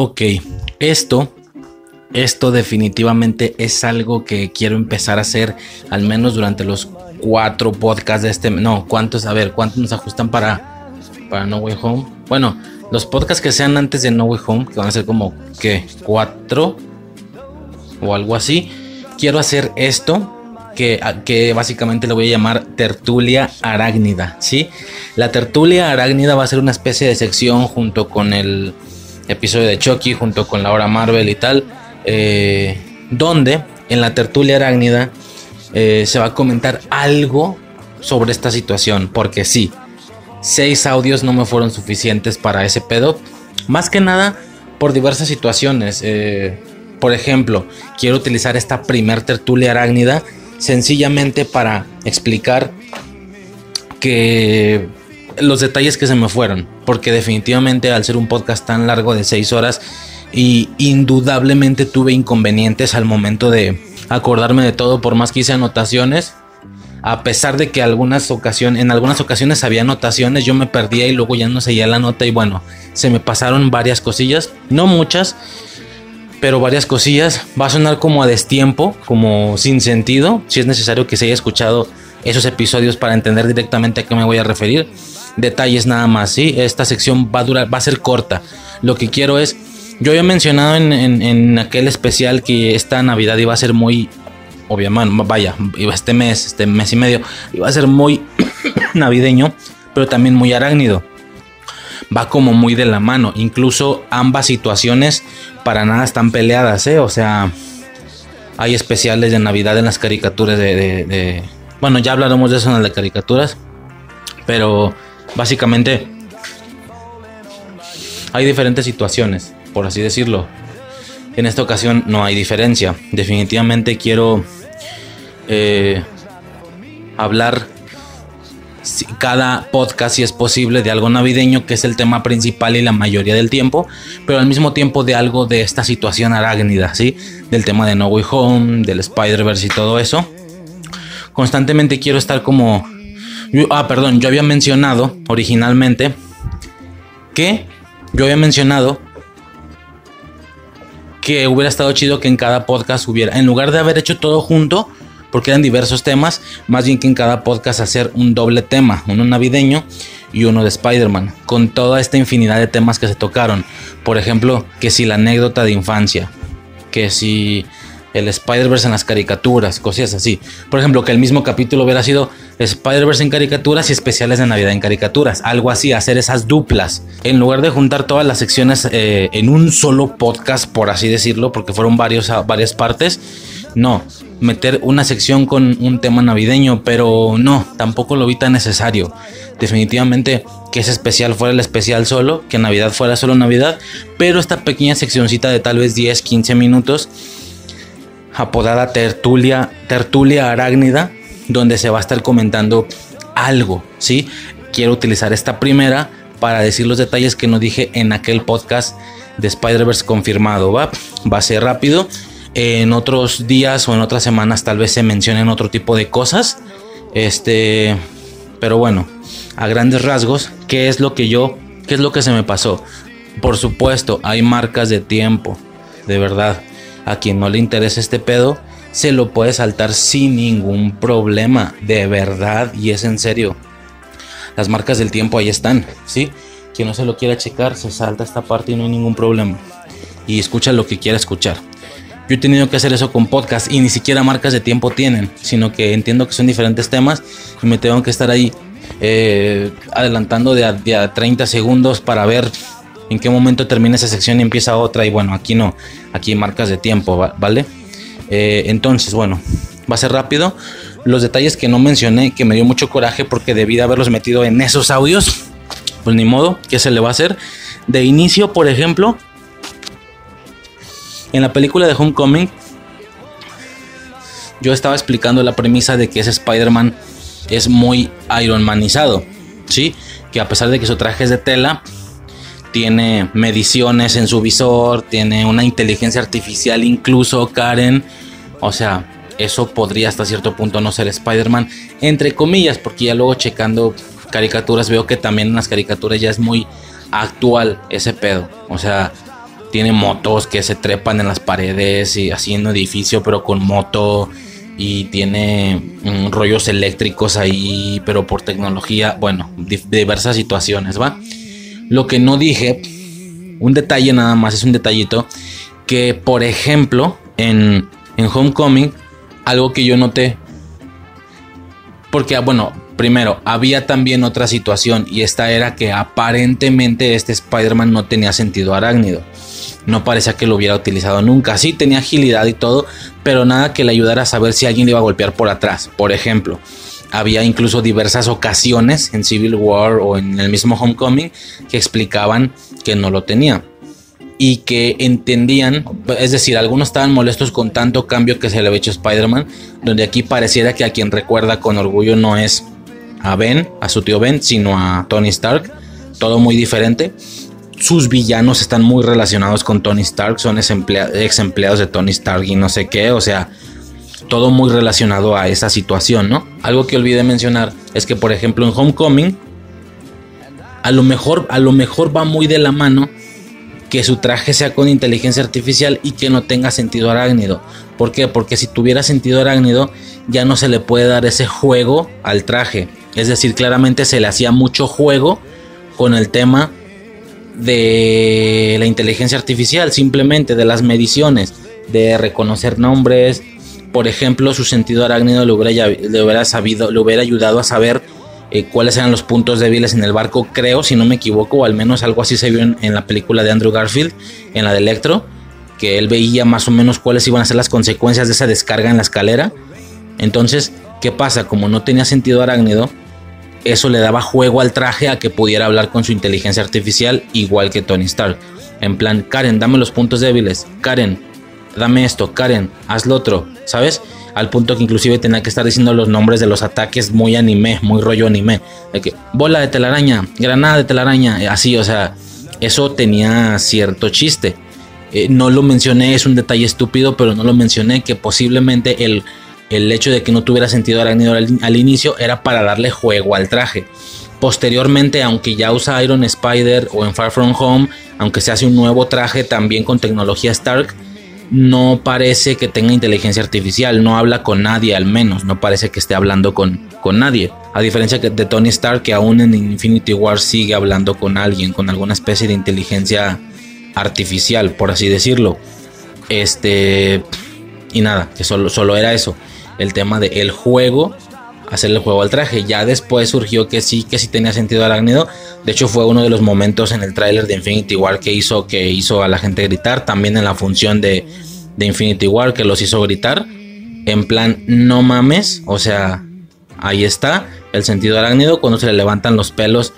Ok, esto, esto definitivamente es algo que quiero empezar a hacer al menos durante los cuatro podcasts de este... No, ¿cuántos? A ver, ¿cuántos nos ajustan para, para No Way Home? Bueno, los podcasts que sean antes de No Way Home, que van a ser como, ¿qué? ¿Cuatro? O algo así. Quiero hacer esto que, que, básicamente le voy a llamar tertulia arácnida, ¿sí? La tertulia arácnida va a ser una especie de sección junto con el episodio de Chucky, junto con la hora Marvel y tal, eh, donde en la tertulia arácnida eh, se va a comentar algo sobre esta situación, porque sí, seis audios no me fueron suficientes para ese pedo, más que nada por diversas situaciones. Eh, por ejemplo, quiero utilizar esta primer tertulia arácnida sencillamente para explicar que los detalles que se me fueron, porque definitivamente al ser un podcast tan largo de 6 horas y indudablemente tuve inconvenientes al momento de acordarme de todo, por más que hice anotaciones, a pesar de que algunas ocasiones, en algunas ocasiones había anotaciones, yo me perdía y luego ya no seguía la nota y bueno, se me pasaron varias cosillas, no muchas, pero varias cosillas. Va a sonar como a destiempo, como sin sentido, si es necesario que se haya escuchado esos episodios para entender directamente a qué me voy a referir. Detalles nada más, ¿sí? Esta sección va a durar, va a ser corta. Lo que quiero es, yo había mencionado en, en, aquel especial que esta Navidad iba a ser muy, obviamente, vaya, este mes, este mes y medio, iba a ser muy navideño, pero también muy arácnido va como muy de la mano. Incluso ambas situaciones para nada están peleadas, ¿eh? O sea, hay especiales de Navidad en las caricaturas de, Bueno, ya hablaremos de eso en las caricaturas. Pero básicamente hay diferentes situaciones, por así decirlo. En esta ocasión no hay diferencia. Definitivamente quiero eh, hablar cada podcast, si es posible, de algo navideño, que es el tema principal y la mayoría del tiempo, pero al mismo tiempo de algo de esta situación arácnida, ¿sí? Del tema de No Way Home, del Spider-Verse y todo eso. Constantemente quiero estar como... ah, perdón, yo había mencionado originalmente que... Yo había mencionado que hubiera estado chido que en cada podcast hubiera, en lugar de haber hecho todo junto, porque eran diversos temas, más bien que en cada podcast hacer un doble tema, uno navideño y uno de Spider-Man, con toda esta infinidad de temas que se tocaron. Por ejemplo, que si la anécdota de infancia, que si el Spider-Verse en las caricaturas, cosas así. Por ejemplo, que el mismo capítulo hubiera sido Spider-Verse en caricaturas y especiales de Navidad en caricaturas. Algo así, hacer esas duplas. En lugar de juntar todas las secciones eh, en un solo podcast, por así decirlo, porque fueron varios, varias partes. No, meter una sección con un tema navideño, pero no, tampoco lo vi tan necesario. Definitivamente que ese especial fuera el especial solo, que Navidad fuera solo Navidad, pero esta pequeña seccioncita de tal vez 10, 15 minutos, apodada tertulia, tertulia arácnida, donde se va a estar comentando algo, ¿sí? Quiero utilizar esta primera para decir los detalles que no dije en aquel podcast de Spider-Verse confirmado, ¿va? Va a ser rápido en otros días o en otras semanas tal vez se mencionen otro tipo de cosas. Este, pero bueno, a grandes rasgos, ¿qué es lo que yo, qué es lo que se me pasó? Por supuesto, hay marcas de tiempo, de verdad. A quien no le interesa este pedo, se lo puede saltar sin ningún problema, de verdad, y es en serio. Las marcas del tiempo ahí están, ¿sí? Quien no se lo quiera checar, se salta esta parte y no hay ningún problema. Y escucha lo que quiera escuchar. Yo he tenido que hacer eso con podcast y ni siquiera marcas de tiempo tienen, sino que entiendo que son diferentes temas y me tengo que estar ahí eh, adelantando de a, 30 segundos para ver en qué momento termina esa sección y empieza otra. Y bueno, aquí no, aquí marcas de tiempo, ¿vale? Eh, entonces, bueno, va a ser rápido. Los detalles que no mencioné, que me dio mucho coraje porque debí de haberlos metido en esos audios, pues ni modo, ¿qué se le va a hacer? De inicio, por ejemplo, en la película de Homecoming, yo estaba explicando la premisa de que ese Spider-Man es muy Ironmanizado, ¿sí? Que a pesar de que su traje es de tela, tiene mediciones en su visor, tiene una inteligencia artificial incluso, Karen. O sea, eso podría hasta cierto punto no ser Spider-Man, entre comillas, porque ya luego checando caricaturas veo que también en las caricaturas ya es muy actual ese pedo. O sea, tiene motos que se trepan en las paredes y haciendo edificio, pero con moto. Y tiene mm, rollos eléctricos ahí, pero por tecnología. Bueno, diversas situaciones, ¿va? Lo que no dije, un detalle nada más, es un detallito. Que por ejemplo, en, en Homecoming, algo que yo noté. Porque, ah, bueno, primero, había también otra situación. Y esta era que aparentemente este Spider-Man no tenía sentido arácnido no parecía que lo hubiera utilizado nunca. Sí tenía agilidad y todo, pero nada que le ayudara a saber si alguien le iba a golpear por atrás. Por ejemplo, había incluso diversas ocasiones en Civil War o en el mismo Homecoming que explicaban que no lo tenía. Y que entendían, es decir, algunos estaban molestos con tanto cambio que se le había hecho Spider-Man, donde aquí pareciera que a quien recuerda con orgullo no es a Ben, a su tío Ben, sino a Tony Stark. Todo muy diferente sus villanos están muy relacionados con Tony Stark, son ex, empleados de Tony Stark y no sé qué, o sea, todo muy relacionado a esa situación, ¿no? Algo que olvidé mencionar es que, por ejemplo, en Homecoming, a lo mejor, a lo mejor va muy de la mano que su traje sea con inteligencia artificial y que no tenga sentido arácnido. ¿Por qué? Porque si tuviera sentido arácnido, ya no se le puede dar ese juego al traje. Es decir, claramente se le hacía mucho juego con el tema de la inteligencia artificial, simplemente de las mediciones, de reconocer nombres. Por ejemplo, su sentido arácnido le hubiera, sabido, le hubiera ayudado a saber eh, cuáles eran los puntos débiles en el barco, creo, si no me equivoco, o al menos algo así se vio en, en la película de Andrew Garfield, en la de Electro, que él veía más o menos cuáles iban a ser las consecuencias de esa descarga en la escalera. Entonces, ¿qué pasa? Como no tenía sentido arácnido, eso le daba juego al traje a que pudiera hablar con su inteligencia artificial igual que Tony Stark. En plan, Karen, dame los puntos débiles. Karen, dame esto. Karen, haz lo otro. ¿Sabes? Al punto que inclusive tenía que estar diciendo los nombres de los ataques muy anime, muy rollo anime. Que, bola de telaraña, granada de telaraña, así, o sea, eso tenía cierto chiste. Eh, no lo mencioné, es un detalle estúpido, pero no lo mencioné que posiblemente el el hecho de que no tuviera sentido arácnido al, inicio era para darle juego al traje. Posteriormente, aunque ya usa Iron Spider o en Far From Home, aunque se hace un nuevo traje también con tecnología Stark, no parece que tenga inteligencia artificial, no habla con nadie al menos, no parece que esté hablando con, con nadie. A diferencia de Tony Stark, que aún en Infinity War sigue hablando con alguien, con alguna especie de inteligencia artificial, por así decirlo. Este. Y nada, que solo, solo era eso el tema de el juego, hacer el juego al traje. Ya después surgió que sí, que sí tenía sentido arácnido. De hecho, fue uno de los momentos en el tráiler de Infinity War que hizo, que hizo a la gente gritar. También en la función de, de Infinity War que los hizo gritar. En plan, no mames. O sea, ahí está el sentido arácnido cuando se le levantan los pelos.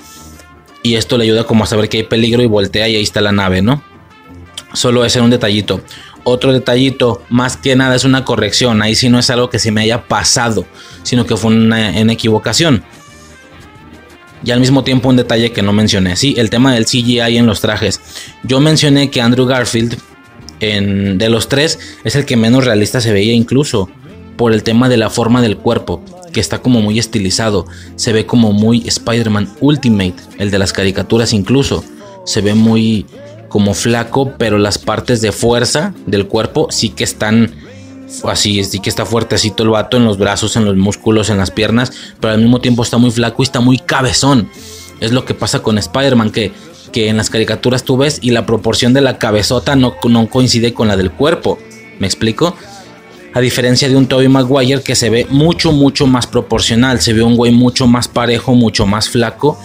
Y esto le ayuda como a saber que hay peligro y voltea y ahí está la nave, ¿no? Solo ese era un detallito. Otro detallito, más que nada es una corrección, ahí sí no es algo que se me haya pasado, sino que fue una, equivocación. Y al mismo tiempo un detalle que no mencioné, sí, el tema del CGI en los trajes. Yo mencioné que Andrew Garfield, en, de los tres, es el que menos realista se veía incluso, por el tema de la forma del cuerpo, que está como muy estilizado, se ve como muy Spider-Man Ultimate, el de las caricaturas incluso, se ve muy como flaco, pero las partes de fuerza del cuerpo sí que están así, sí que está fuertecito el vato en los brazos, en los músculos, en las piernas, pero al mismo tiempo está muy flaco y está muy cabezón. Es lo que pasa con Spider-Man, que, que en las caricaturas tú ves y la proporción de la cabezota no, no coincide con la del cuerpo. ¿Me explico? A diferencia de un Tobey Maguire que se ve mucho, mucho más proporcional. Se ve un güey mucho más parejo, mucho más flaco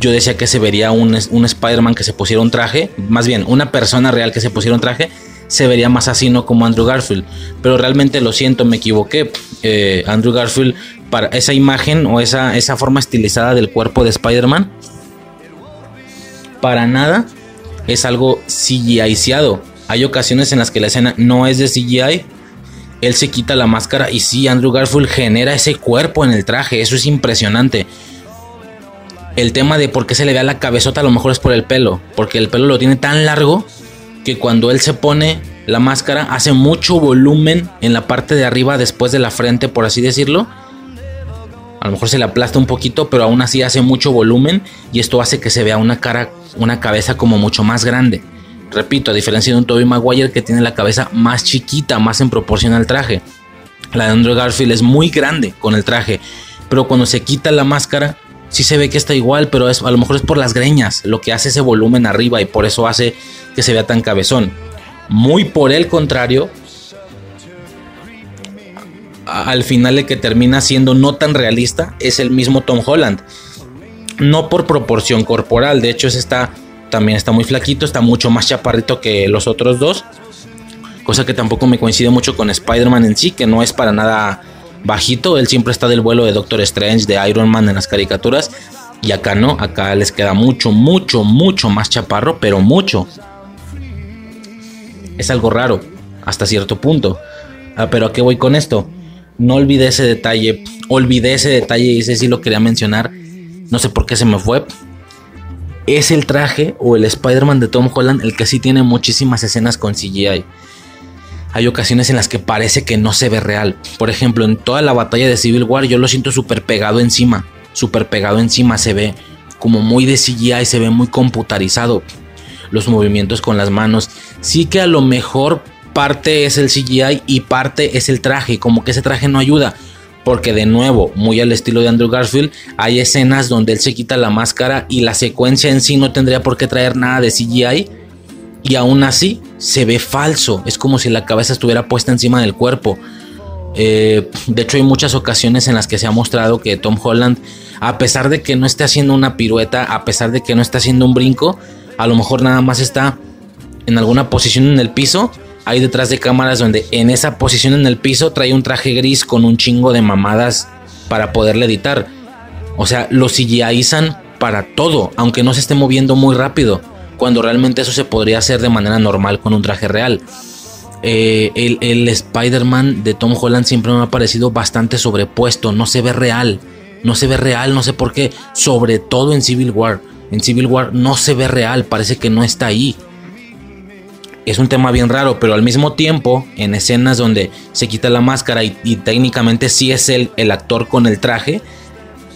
yo decía que se vería un, un Spider-Man que se pusiera un traje, más bien una persona real que se pusiera un traje, se vería más así, no como Andrew Garfield. Pero realmente lo siento, me equivoqué. Eh, Andrew Garfield, para esa imagen o esa, esa forma estilizada del cuerpo de Spider-Man, para nada es algo CGIciado. Hay ocasiones en las que la escena no es de CGI. Él se quita la máscara y sí, Andrew Garfield genera ese cuerpo en el traje. Eso es impresionante el tema de por qué se le ve la cabezota a lo mejor es por el pelo, porque el pelo lo tiene tan largo que cuando él se pone la máscara hace mucho volumen en la parte de arriba después de la frente, por así decirlo. A lo mejor se le aplasta un poquito, pero aún así hace mucho volumen y esto hace que se vea una cara, una cabeza como mucho más grande. Repito, a diferencia de un Tobey Maguire que tiene la cabeza más chiquita, más en proporción al traje. La de Andrew Garfield es muy grande con el traje, pero cuando se quita la máscara, sí se ve que está igual, pero es, a lo mejor es por las greñas, lo que hace ese volumen arriba y por eso hace que se vea tan cabezón. Muy por el contrario, al final el que termina siendo no tan realista es el mismo Tom Holland. No por proporción corporal, de hecho está también está muy flaquito, está mucho más chaparrito que los otros dos. Cosa que tampoco me coincide mucho con Spider-Man en sí, que no es para nada bajito. Él siempre está del vuelo de Doctor Strange, de Iron Man en las caricaturas. Y acá no, acá les queda mucho, mucho, mucho más chaparro, pero mucho. Es algo raro, hasta cierto punto. Ah, pero ¿a qué voy con esto? No olvidé ese detalle, olvidé ese detalle y ese sí lo quería mencionar. No sé por qué se me fue, es el traje o el Spider-Man de Tom Holland el que sí tiene muchísimas escenas con CGI. Hay ocasiones en las que parece que no se ve real. Por ejemplo, en toda la batalla de Civil War yo lo siento súper pegado encima. Súper pegado encima. Se ve como muy de CGI, se ve muy computarizado. Los movimientos con las manos. Sí que a lo mejor parte es el CGI y parte es el traje. Como que ese traje no ayuda porque de nuevo, muy al estilo de Andrew Garfield, hay escenas donde él se quita la máscara y la secuencia en sí no tendría por qué traer nada de CGI y aún así se ve falso, es como si la cabeza estuviera puesta encima del cuerpo. Eh, de hecho hay muchas ocasiones en las que se ha mostrado que Tom Holland, a pesar de que no esté haciendo una pirueta, a pesar de que no esté haciendo un brinco, a lo mejor nada más está en alguna posición en el piso hay detrás de cámaras donde en esa posición en el piso trae un traje gris con un chingo de mamadas para poderle editar. O sea, lo CGIizan para todo, aunque no se esté moviendo muy rápido, cuando realmente eso se podría hacer de manera normal con un traje real. Eh, el, el Spider-Man de Tom Holland siempre me ha parecido bastante sobrepuesto, no se ve real, no se ve real, no sé por qué, sobre todo en Civil War. En Civil War no se ve real, parece que no está ahí es un tema bien raro, pero al mismo tiempo, en escenas donde se quita la máscara y, técnicamente sí es el, el, actor con el traje,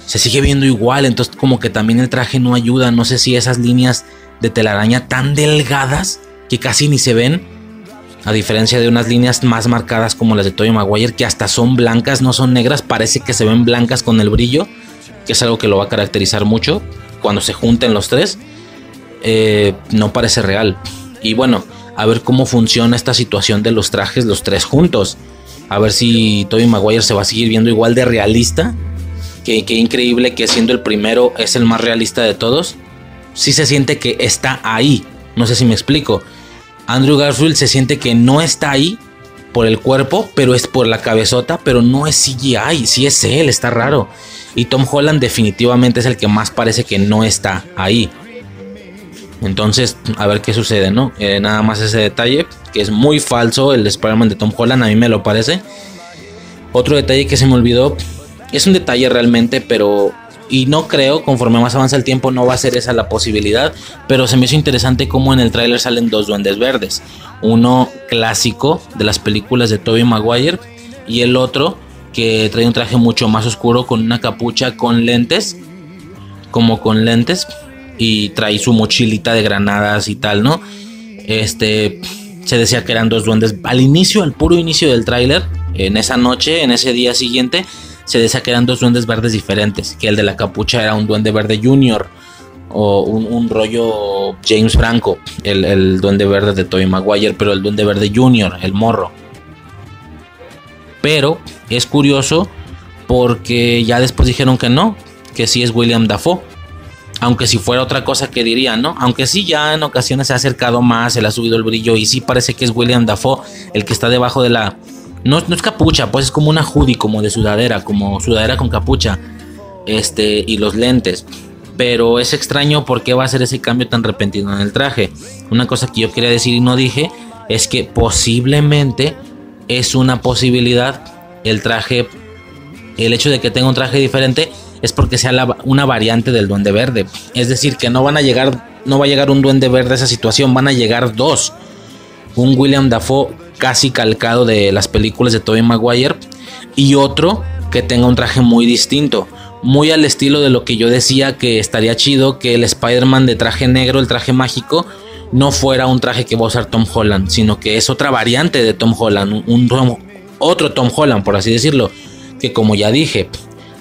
se sigue viendo igual, entonces como que también el traje no ayuda, no sé si esas líneas de telaraña tan delgadas que casi ni se ven, a diferencia de unas líneas más marcadas como las de Tobey Maguire, que hasta son blancas, no son negras, parece que se ven blancas con el brillo, que es algo que lo va a caracterizar mucho cuando se junten los tres, eh, no parece real. Y bueno, a ver cómo funciona esta situación de los trajes, los tres juntos. A ver si Tobey Maguire se va a seguir viendo igual de realista. Que, increíble que siendo el primero es el más realista de todos. Sí se siente que está ahí. No sé si me explico. Andrew Garfield se siente que no está ahí por el cuerpo, pero es por la cabezota, pero no es CGI, sí es él, está raro. Y Tom Holland definitivamente es el que más parece que no está ahí. Entonces, a ver qué sucede, ¿no? Eh, nada más ese detalle, que es muy falso el Spider-Man de Tom Holland, a mí me lo parece. Otro detalle que se me olvidó, es un detalle realmente, pero... Y no creo, conforme más avanza el tiempo, no va a ser esa la posibilidad. Pero se me hizo interesante cómo en el tráiler salen dos duendes verdes. Uno clásico de las películas de Tobey Maguire y el otro que trae un traje mucho más oscuro con una capucha con lentes. Como con lentes y trae su mochilita de granadas y tal, ¿no? Este se decía que eran dos duendes al inicio, al puro inicio del tráiler, en esa noche, en ese día siguiente, se decía que eran dos duendes verdes diferentes, que el de la capucha era un duende verde junior o un, rollo James Franco, el, el, duende verde de Tobey Maguire, pero el duende verde junior, el morro. Pero es curioso porque ya después dijeron que no, que sí es William Dafoe. Aunque si fuera otra cosa que diría, ¿no? Aunque sí ya en ocasiones se ha acercado más, se le ha subido el brillo y sí parece que es William Dafoe el que está debajo de la... No, no es capucha, pues es como una hoodie, como de sudadera, como sudadera con capucha. Este, y los lentes. Pero es extraño por qué va a ser ese cambio tan repentino en el traje. Una cosa que yo quería decir y no dije es que posiblemente es una posibilidad el traje, el hecho de que tenga un traje diferente es porque sea una variante del duende verde. Es decir, que no van a llegar, no va a llegar un duende verde a esa situación, van a llegar dos. Un William Dafoe casi calcado de las películas de Tobey Maguire y otro que tenga un traje muy distinto. Muy al estilo de lo que yo decía que estaría chido que el Spider-Man de traje negro, el traje mágico, no fuera un traje que va a usar Tom Holland, sino que es otra variante de Tom Holland, un, otro Tom Holland, por así decirlo. Que como ya dije,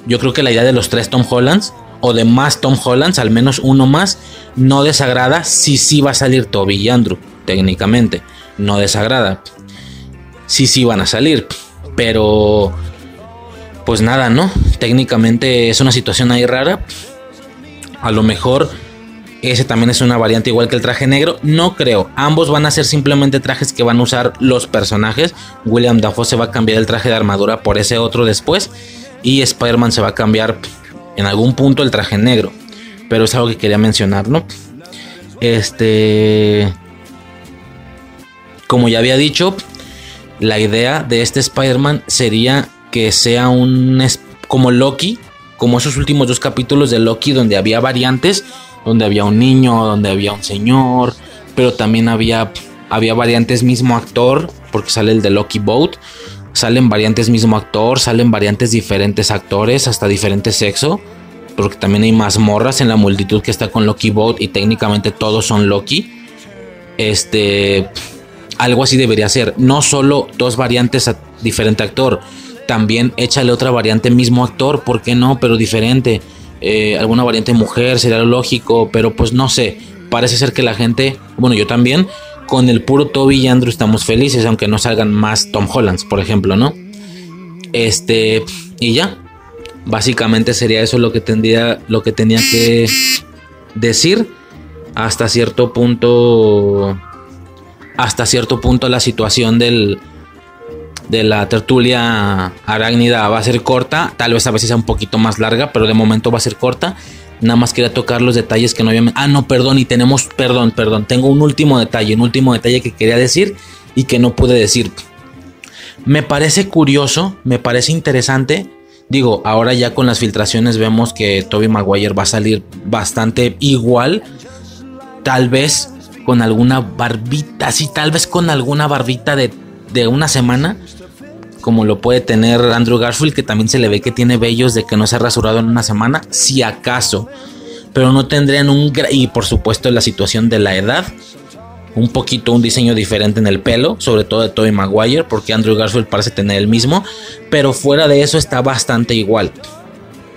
yo creo que la idea de los tres Tom Hollands, o de más Tom Hollands, al menos uno más, no desagrada si sí va a salir Toby y Andrew, técnicamente. No desagrada. Sí, sí van a salir. Pero, pues nada, ¿no? Técnicamente es una situación ahí rara. A lo mejor ese también es una variante igual que el traje negro. No creo. Ambos van a ser simplemente trajes que van a usar los personajes. William Dafoe se va a cambiar el traje de armadura por ese otro después. Y Spider-Man se va a cambiar en algún punto el traje negro. Pero es algo que quería mencionar, ¿no? Este... Como ya había dicho, la idea de este Spider-Man sería que sea un... como Loki, como esos últimos dos capítulos de Loki donde había variantes donde había un niño, donde había un señor, pero también había, había variantes mismo actor, porque sale el de Lucky Boat, salen variantes mismo actor, salen variantes diferentes actores, hasta diferente sexo, porque también hay más morras en la multitud que está con Lucky Boat y técnicamente todos son Loki. Este, algo así debería ser, no solo dos variantes a diferente actor, también échale otra variante mismo actor, ¿por qué no? Pero diferente eh, alguna variante mujer, sería lógico, pero pues no sé, parece ser que la gente, bueno yo también, con el puro Toby y Andrew estamos felices, aunque no salgan más Tom Hollands, por ejemplo, ¿no? Este, y ya, básicamente sería eso lo que tendría, lo que tenía que decir hasta cierto punto, hasta cierto punto la situación del, de la tertulia arácnida va a ser corta, tal vez a veces sea un poquito más larga, pero de momento va a ser corta. Nada más quería tocar los detalles que no había. Ah, no, perdón, y tenemos, perdón, perdón, tengo un último detalle, un último detalle que quería decir y que no pude decir. Me parece curioso, me parece interesante. Digo, ahora ya con las filtraciones vemos que Toby Maguire va a salir bastante igual. Tal vez con alguna barbita, sí, tal vez con alguna barbita de, de una semana como lo puede tener Andrew Garfield, que también se le ve que tiene vellos de que no se ha rasurado en una semana, si acaso. Pero no tendrían un... Y por supuesto la situación de la edad. Un poquito un diseño diferente en el pelo, sobre todo de Tobey Maguire, porque Andrew Garfield parece tener el mismo. Pero fuera de eso está bastante igual.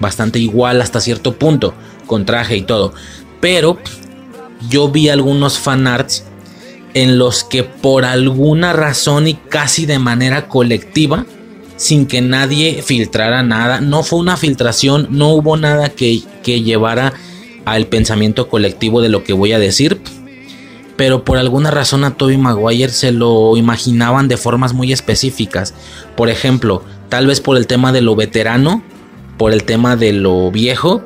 Bastante igual hasta cierto punto, con traje y todo. Pero yo vi algunos fanarts en los que por alguna razón y casi de manera colectiva, sin que nadie filtrara nada, no fue una filtración, no hubo nada que, que llevara al pensamiento colectivo de lo que voy a decir, pero por alguna razón a Toby Maguire se lo imaginaban de formas muy específicas. Por ejemplo, tal vez por el tema de lo veterano, por el tema de lo viejo,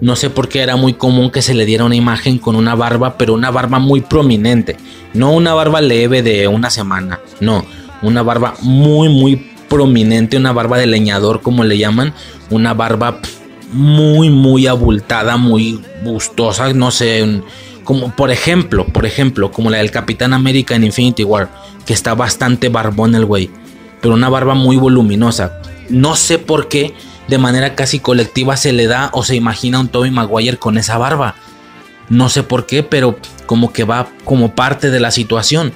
no sé por qué era muy común que se le diera una imagen con una barba, pero una barba muy prominente. No una barba leve de una semana, no. Una barba muy, muy prominente, una barba de leñador, como le llaman. Una barba muy, muy abultada, muy gustosa, no sé. Como por ejemplo, por ejemplo, como la del Capitán América en Infinity War, que está bastante barbón el güey. Pero una barba muy voluminosa. No sé por qué de manera casi colectiva se le da o se imagina un Toby Maguire con esa barba. No sé por qué, pero como que va como parte de la situación.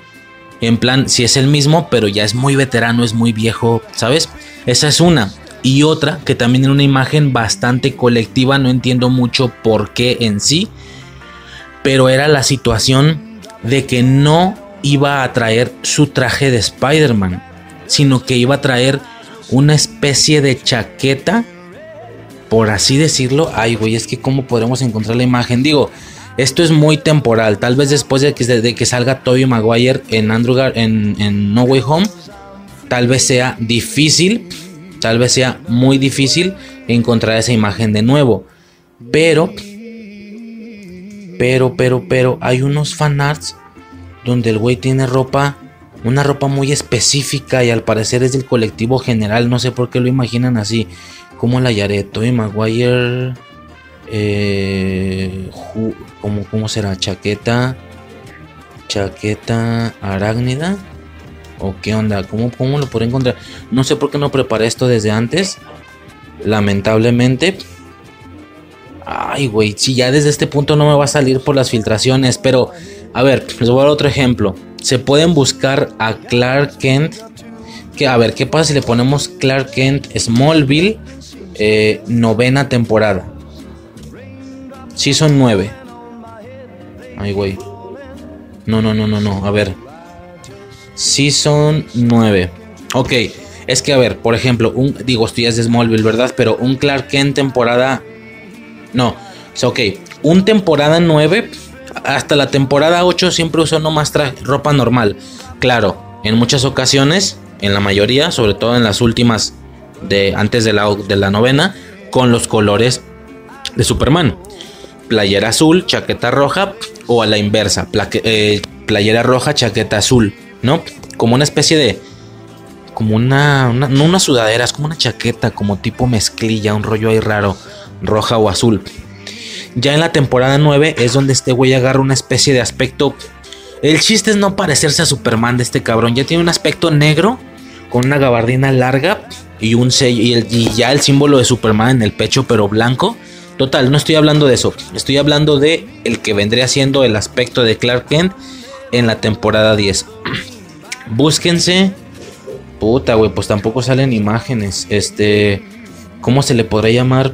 En plan, si es el mismo, pero ya es muy veterano, es muy viejo, ¿sabes? Esa es una. Y otra, que también en una imagen bastante colectiva, no entiendo mucho por qué en sí, pero era la situación de que no iba a traer su traje de Spider-Man, sino que iba a traer una especie de chaqueta, por así decirlo. Ay, güey, es que cómo podremos encontrar la imagen. Digo, esto es muy temporal. Tal vez después de que, salga Toby Maguire en, Andrew en, No Way Home, tal vez sea difícil, tal vez sea muy difícil encontrar esa imagen de nuevo. Pero, pero, pero, pero, hay unos fanarts donde el güey tiene ropa una ropa muy específica y al parecer es del colectivo general. No sé por qué lo imaginan así. ¿Cómo la hallaré? Toby Maguire. Eh, ¿cómo, será? Chaqueta. Chaqueta arácnida. ¿O qué onda? ¿Cómo, ¿Cómo lo podré encontrar? No sé por qué no preparé esto desde antes. Lamentablemente. Ay, güey, si ya desde este punto no me va a salir por las filtraciones, pero A ver, les voy a dar otro ejemplo. Se pueden buscar a Clark Kent. Que, a ver, ¿qué pasa si le ponemos Clark Kent Smallville? Eh, novena temporada. Season 9. Ay, güey. No, no, no, no, no. A ver. Season 9. Ok. Es que, a ver, por ejemplo, un, digo, esto ya es de Smallville, ¿verdad? Pero un Clark Kent temporada... No. Ok. Un temporada 9 hasta la temporada 8 siempre usó nomás ropa normal. Claro, en muchas ocasiones, en la mayoría, sobre todo en las últimas de antes de la, de la novena, con los colores de Superman. Playera azul, chaqueta roja o a la inversa, eh, playera roja, chaqueta azul, ¿no? Como una especie de como una, una, no una sudadera, es como una chaqueta, como tipo mezclilla, un rollo ahí raro, roja o azul. Ya en la temporada 9 es donde este güey agarra una especie de aspecto. El chiste es no parecerse a Superman de este cabrón. Ya tiene un aspecto negro con una gabardina larga y un sello y, y ya el símbolo de Superman en el pecho, pero blanco. Total, no estoy hablando de eso. Estoy hablando de el que vendría siendo el aspecto de Clark Kent en la temporada 10. Búsquense. Puta, güey, pues tampoco salen imágenes. Este, ¿cómo se le podrá llamar?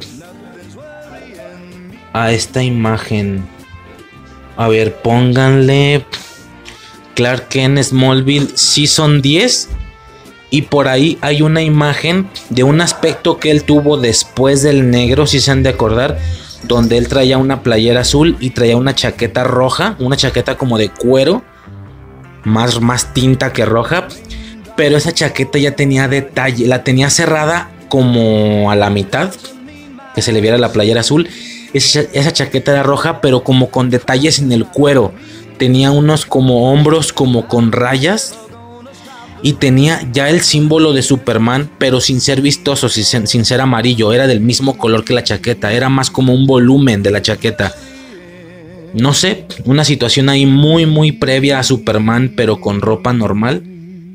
a esta imagen. A ver, pónganle Clark Kent Smallville Season 10. Y por ahí hay una imagen de un aspecto que él tuvo después del negro, si se han de acordar, donde él traía una playera azul y traía una chaqueta roja, una chaqueta como de cuero, más, más tinta que roja, pero esa chaqueta ya tenía detalle, la tenía cerrada como a la mitad, que se le viera la playera azul, esa, chaqueta era roja, pero como con detalles en el cuero. Tenía unos como hombros como con rayas. Y tenía ya el símbolo de Superman, pero sin ser vistoso, sin, ser amarillo. Era del mismo color que la chaqueta. Era más como un volumen de la chaqueta. No sé, una situación ahí muy, muy previa a Superman, pero con ropa normal.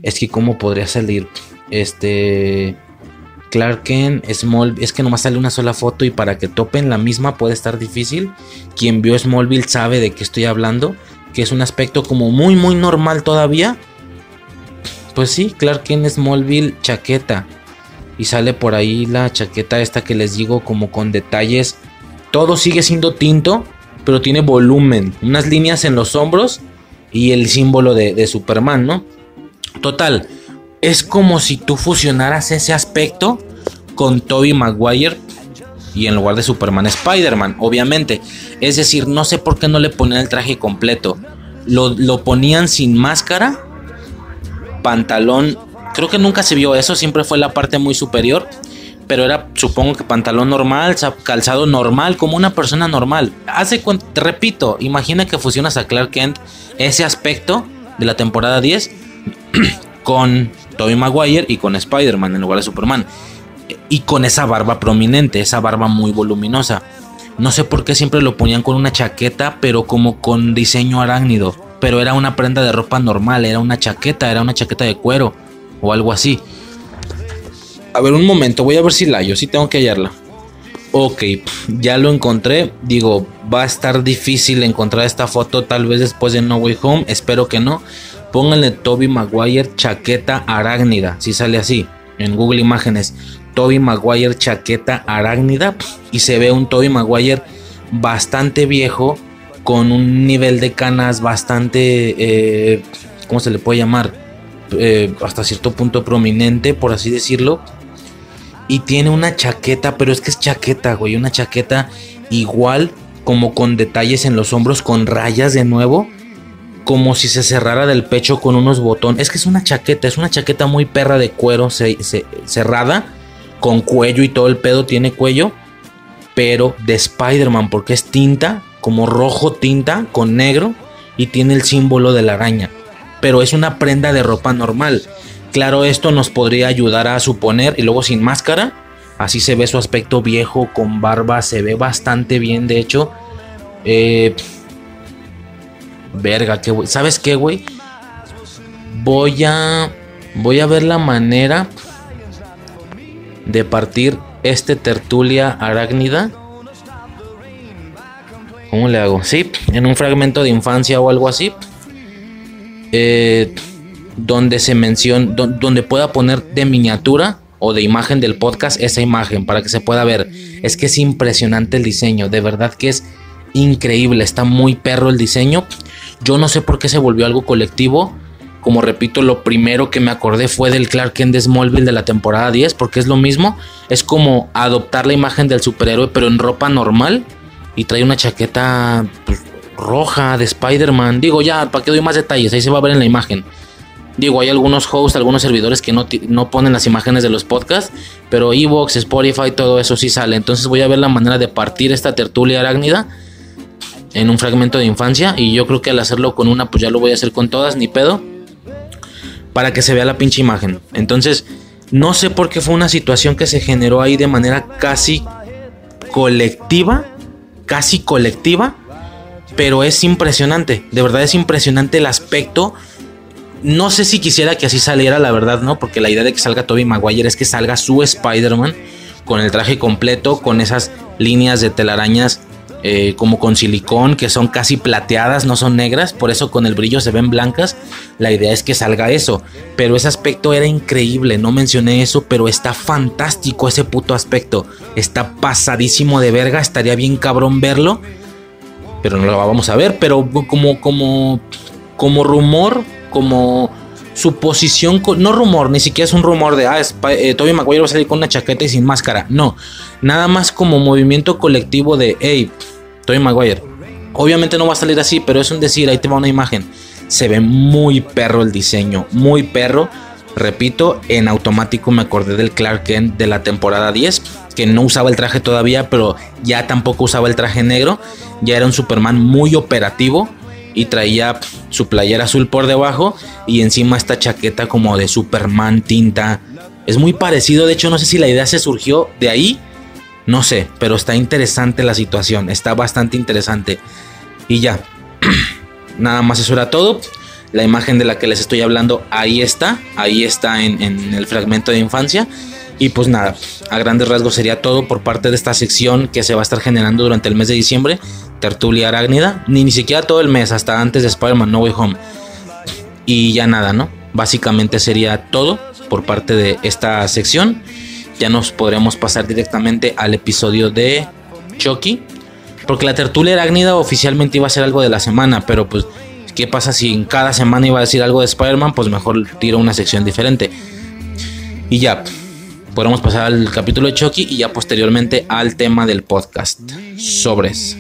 Es que, ¿cómo podría salir? Este. Clark Kent, Small, es que nomás sale una sola foto y para que topen la misma puede estar difícil. Quien vio Smallville sabe de qué estoy hablando, que es un aspecto como muy muy normal todavía. Pues sí, Clark Kent, Smallville, chaqueta. Y sale por ahí la chaqueta esta que les digo como con detalles. Todo sigue siendo tinto, pero tiene volumen. Unas líneas en los hombros y el símbolo de, Superman, ¿no? Total es como si tú fusionaras ese aspecto con Toby Maguire y en lugar de Superman Spider-Man, obviamente. Es decir, no sé por qué no le ponían el traje completo. Lo, ponían sin máscara, pantalón. Creo que nunca se vio eso, siempre fue la parte muy superior. Pero era, supongo que pantalón normal, calzado normal, como una persona normal. Hace cuenta, repito, imagina que fusionas a Clark Kent ese aspecto de la temporada 10 con Tobey Maguire y con Spider-Man en lugar de Superman. Y con esa barba prominente, esa barba muy voluminosa. No sé por qué siempre lo ponían con una chaqueta, pero como con diseño arácnido. Pero era una prenda de ropa normal, era una chaqueta, era una chaqueta de cuero o algo así. A ver, un momento, voy a ver si la yo, sí tengo que hallarla. Ok, ya lo encontré. Digo, va a estar difícil encontrar esta foto tal vez después de No Way Home. Espero que no. Pónganle Toby Maguire chaqueta arácnida, si sale así en Google Imágenes. Toby Maguire chaqueta arácnida y se ve un Toby Maguire bastante viejo con un nivel de canas bastante, eh, ¿cómo se le puede llamar? Eh, hasta cierto punto prominente, por así decirlo. Y tiene una chaqueta, pero es que es chaqueta, güey, una chaqueta igual como con detalles en los hombros, con rayas de nuevo como si se cerrara del pecho con unos botones. Es que es una chaqueta, es una chaqueta muy perra de cuero cerrada, con cuello y todo el pedo tiene cuello, pero de Spider-Man, porque es tinta, como rojo tinta con negro y tiene el símbolo de la araña. Pero es una prenda de ropa normal. Claro, esto nos podría ayudar a suponer, y luego sin máscara, así se ve su aspecto viejo, con barba, se ve bastante bien, de hecho. Eh, Verga, güey. ¿Sabes qué, güey? Voy a. Voy a ver la manera de partir este tertulia arácnida ¿Cómo le hago? Sí, en un fragmento de infancia o algo así. Eh, donde se menciona, donde pueda poner de miniatura o de imagen del podcast esa imagen para que se pueda ver. Es que es impresionante el diseño, de verdad que es increíble, está muy perro el diseño. Yo no sé por qué se volvió algo colectivo. Como repito, lo primero que me acordé fue del Clark Kent de Smallville de la temporada 10, porque es lo mismo. Es como adoptar la imagen del superhéroe, pero en ropa normal. Y trae una chaqueta pues, roja de Spider-Man. Digo, ya, para que doy más detalles, ahí se va a ver en la imagen. Digo, hay algunos hosts, algunos servidores que no, no ponen las imágenes de los podcasts, pero Evox, Spotify, todo eso sí sale. Entonces voy a ver la manera de partir esta tertulia arácnida en un fragmento de infancia. Y yo creo que al hacerlo con una, pues ya lo voy a hacer con todas, ni pedo. Para que se vea la pinche imagen. Entonces, no sé por qué fue una situación que se generó ahí de manera casi colectiva. Casi colectiva. Pero es impresionante. De verdad es impresionante el aspecto no sé si quisiera que así saliera, la verdad, ¿no? Porque la idea de que salga Toby Maguire es que salga su Spider-Man con el traje completo, con esas líneas de telarañas eh, como con silicón que son casi plateadas, no son negras, por eso con el brillo se ven blancas. La idea es que salga eso, pero ese aspecto era increíble, no mencioné eso, pero está fantástico ese puto aspecto, está pasadísimo de verga, estaría bien cabrón verlo, pero no lo vamos a ver, pero como como como rumor como suposición, no rumor, ni siquiera es un rumor de, ah, eh, Toby Maguire va a salir con una chaqueta y sin máscara. No, nada más como movimiento colectivo de, hey, Toby Maguire. Obviamente no va a salir así, pero es un decir, ahí te va una imagen. Se ve muy perro el diseño, muy perro. Repito, en automático me acordé del Clark Kent de la temporada 10, que no usaba el traje todavía, pero ya tampoco usaba el traje negro. Ya era un Superman muy operativo y traía su playera azul por debajo y encima esta chaqueta como de Superman tinta. Es muy parecido, de hecho no sé si la idea se surgió de ahí, no sé, pero está interesante la situación, está bastante interesante. Y ya, nada más eso era todo. La imagen de la que les estoy hablando ahí está, ahí está en, el fragmento de infancia. Y pues nada, a grandes rasgos sería todo por parte de esta sección que se va a estar generando durante el mes de diciembre, Tertulia Arácnida, ni, ni siquiera todo el mes, hasta antes de Spider-Man No Way Home. Y ya nada, ¿no? Básicamente sería todo por parte de esta sección. Ya nos podremos pasar directamente al episodio de Chucky. Porque la tertulia arácnida oficialmente iba a ser algo de la semana, pero pues, ¿qué pasa si en cada semana iba a decir algo de Spider-Man? Pues mejor tiro una sección diferente. Y ya, podemos pasar al capítulo de Chucky y ya posteriormente al tema del podcast. Sobres.